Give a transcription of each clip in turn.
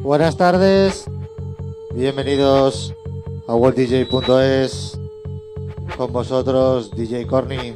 Buenas tardes, bienvenidos a worlddj.es con vosotros DJ Corny.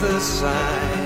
The side.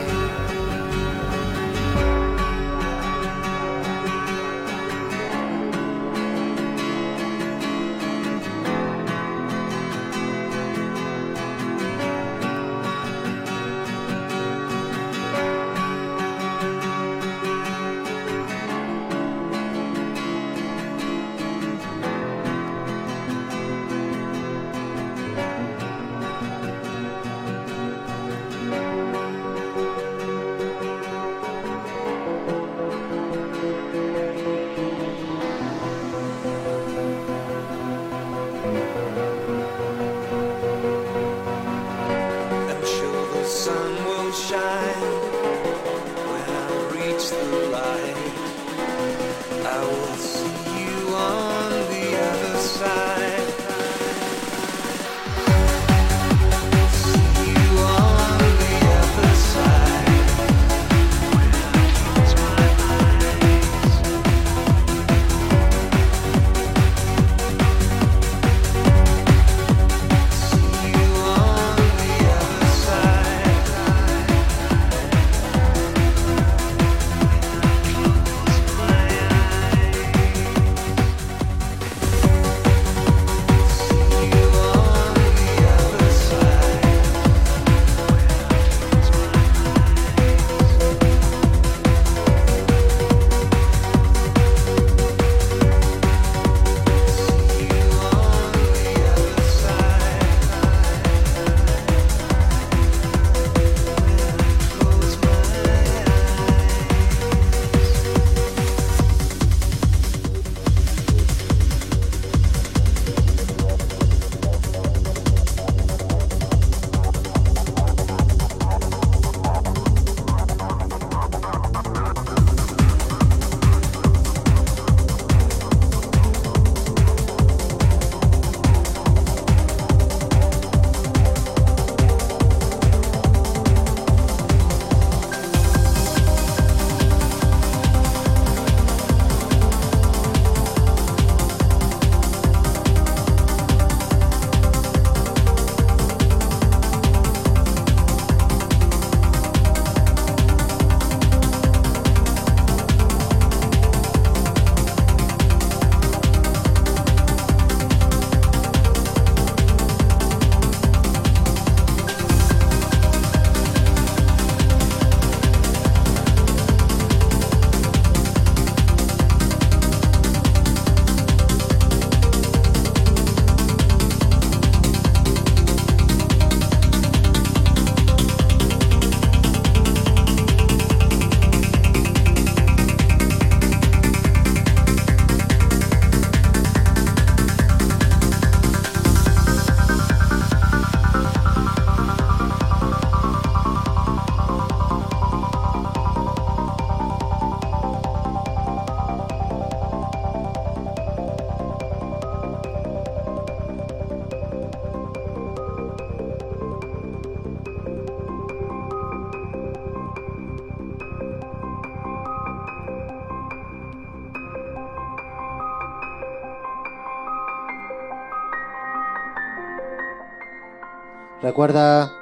Recuerda,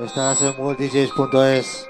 estás en worlddjs.es.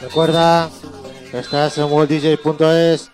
Recuerda, estás en worlddj.es.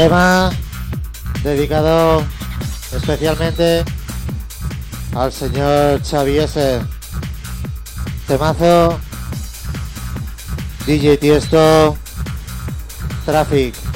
Tema dedicado especialmente al señor Xavi S. Temazo DJ Tiesto Traffic.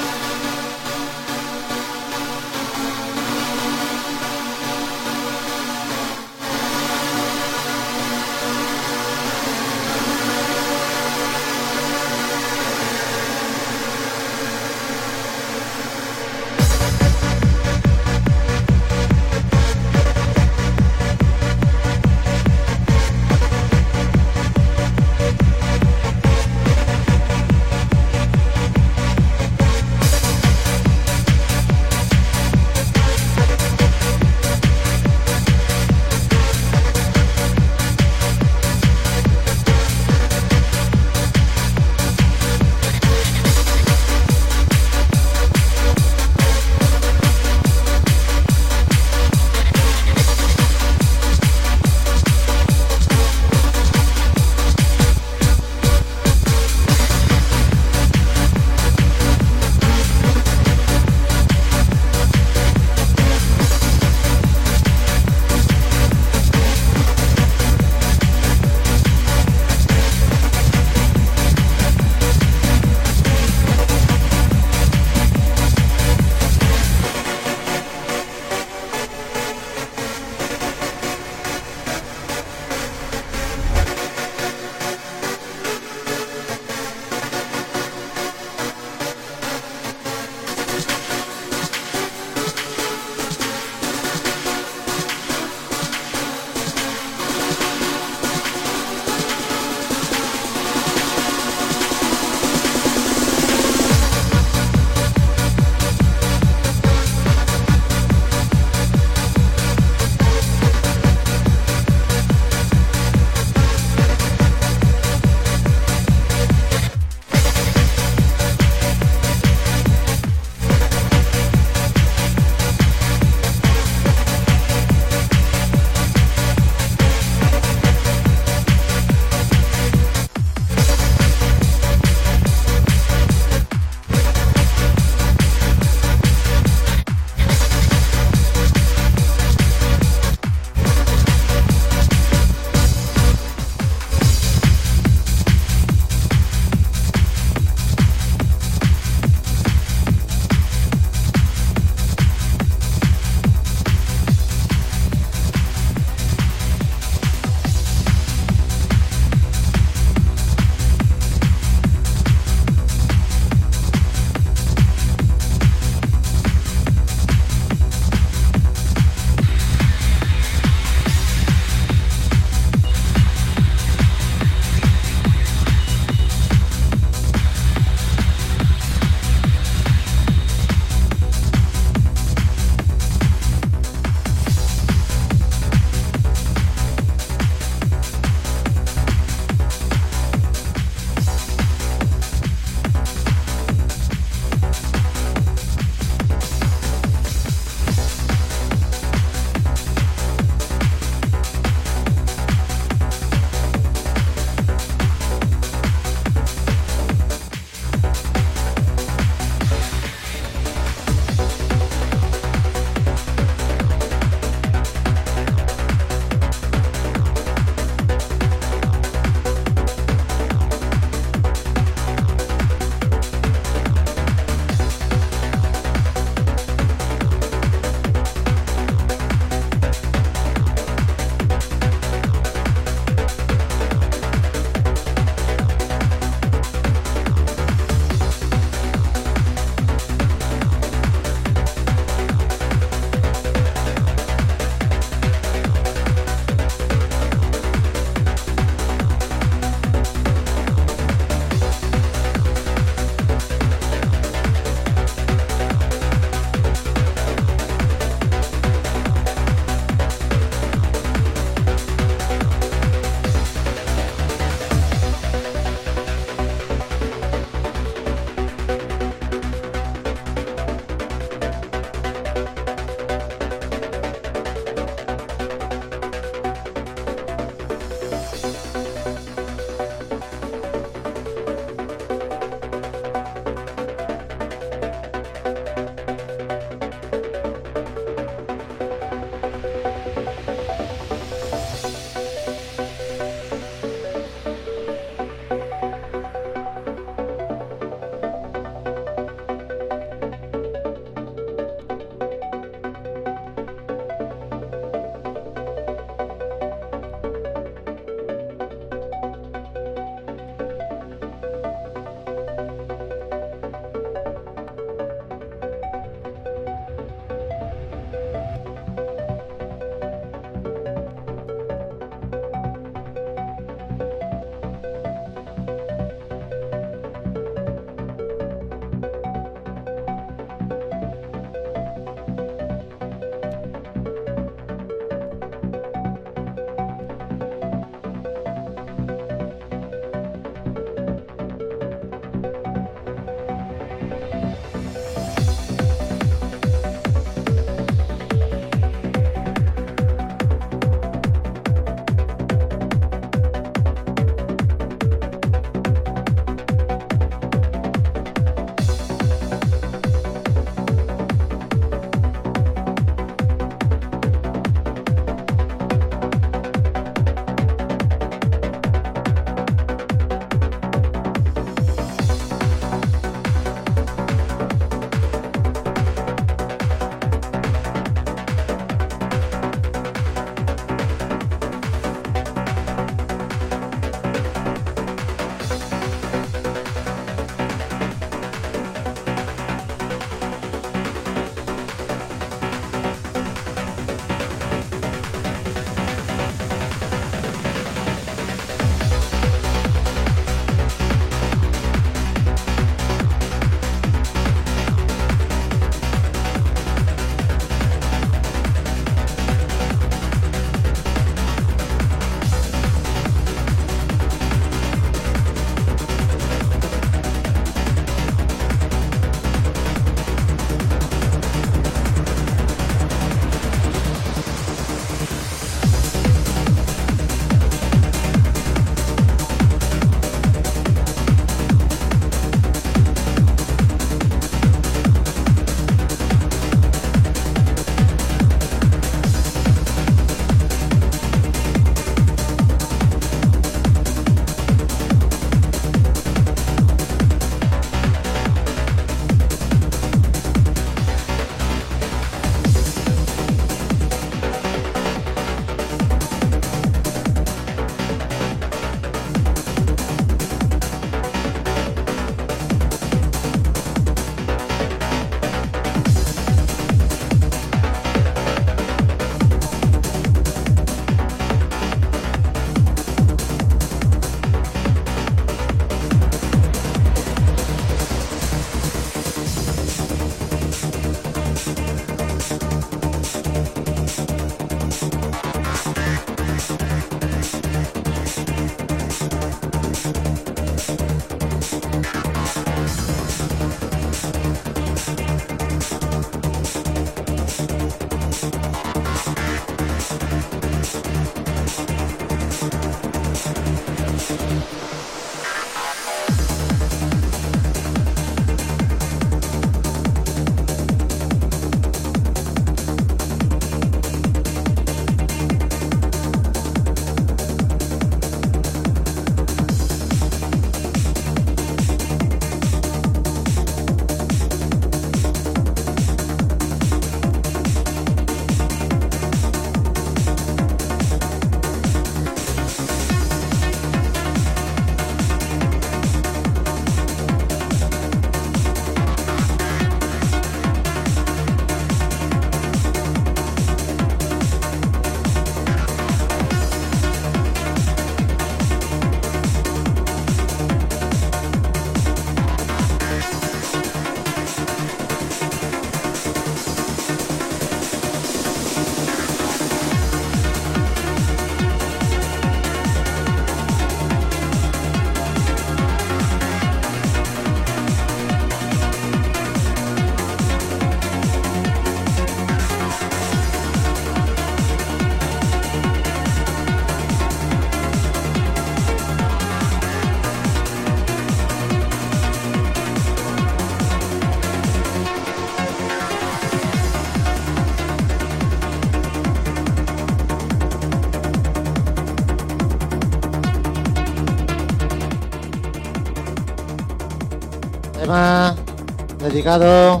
Dedicado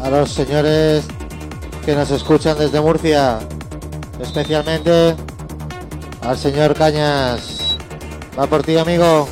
a los señores que nos escuchan desde Murcia, especialmente al señor Cañas. Va por ti, amigo.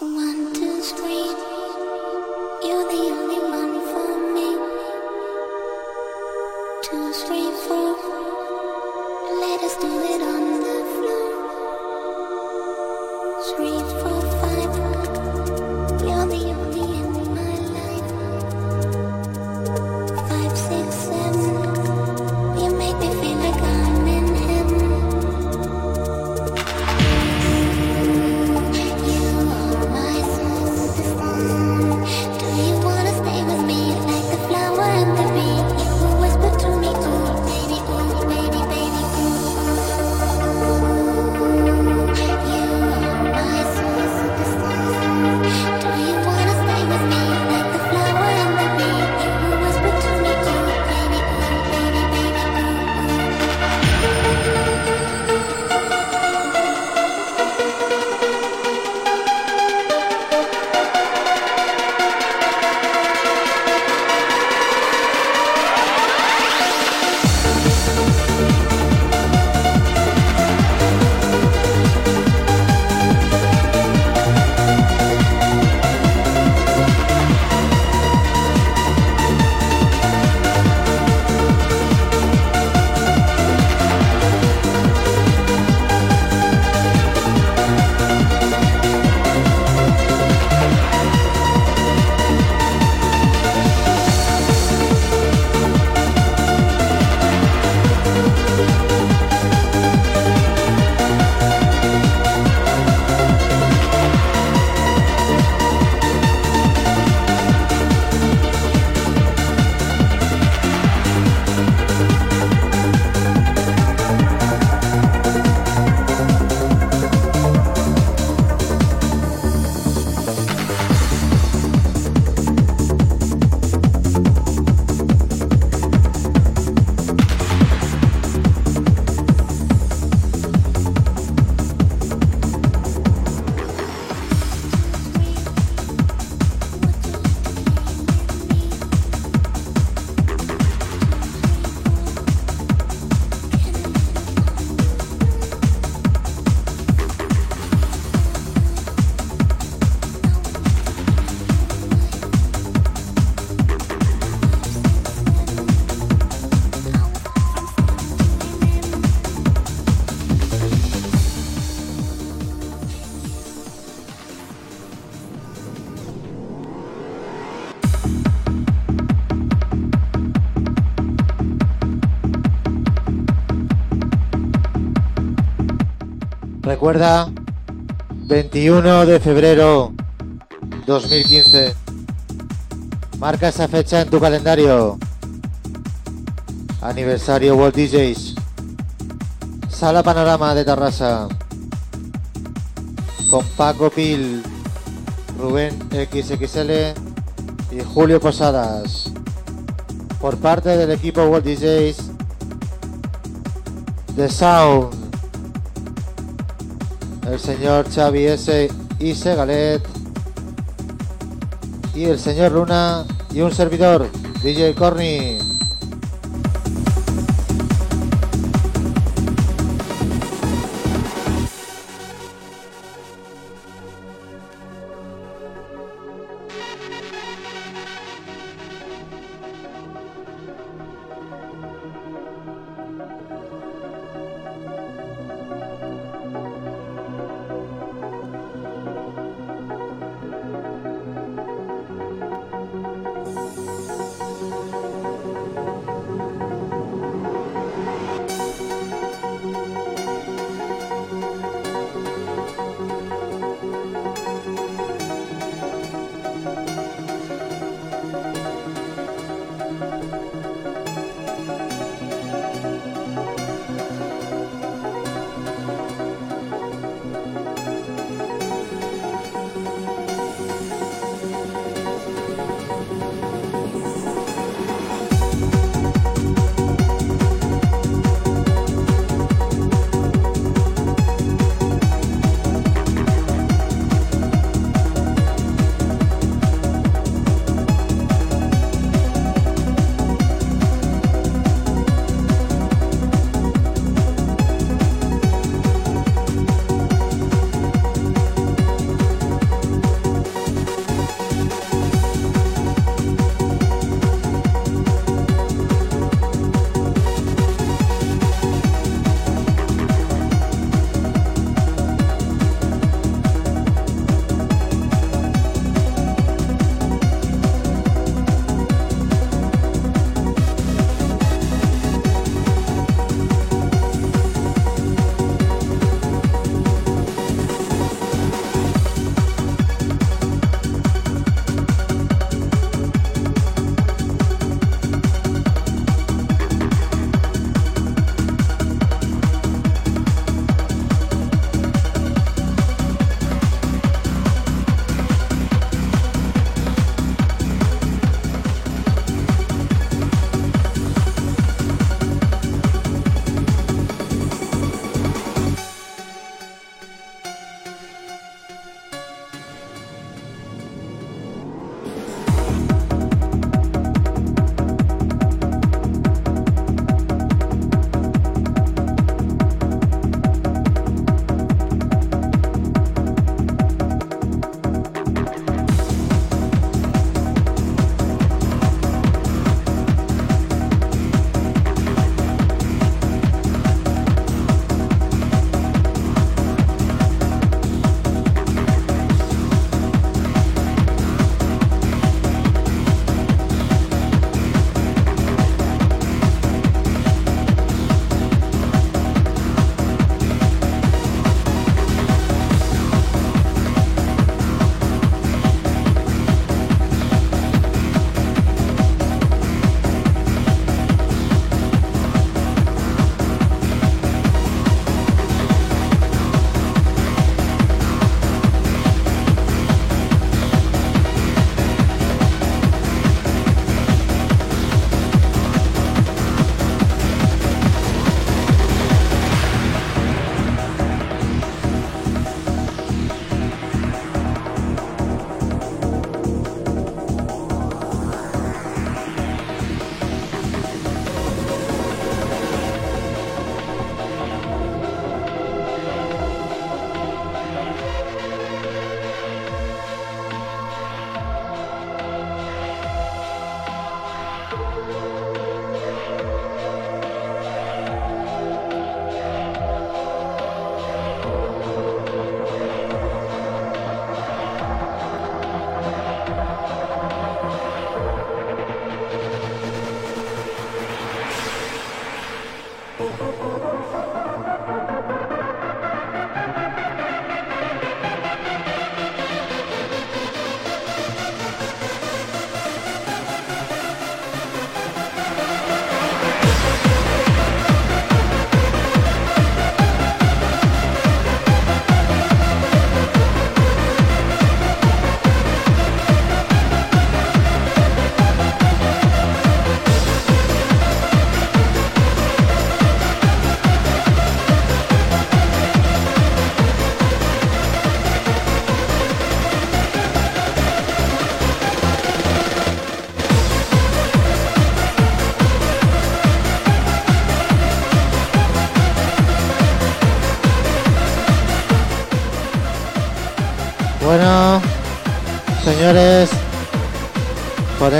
One, two, three. Recuerda, 21 de febrero 2015. Marca esa fecha en tu calendario. Aniversario World DJs. Sala Panorama de Tarrasa. Con Paco Pil, Rubén XXL y Julio Posadas. Por parte del equipo World DJs. The Sound señor Xavi S. y Segalet y el señor Luna y un servidor, DJ Corny.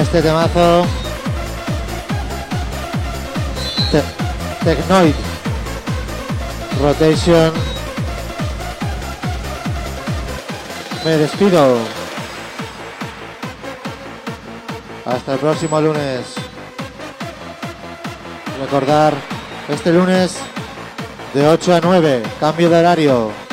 Este temazo, Te- Rotation, me despido. Hasta el próximo lunes. Recordar, este lunes de 8 a 9, cambio de horario.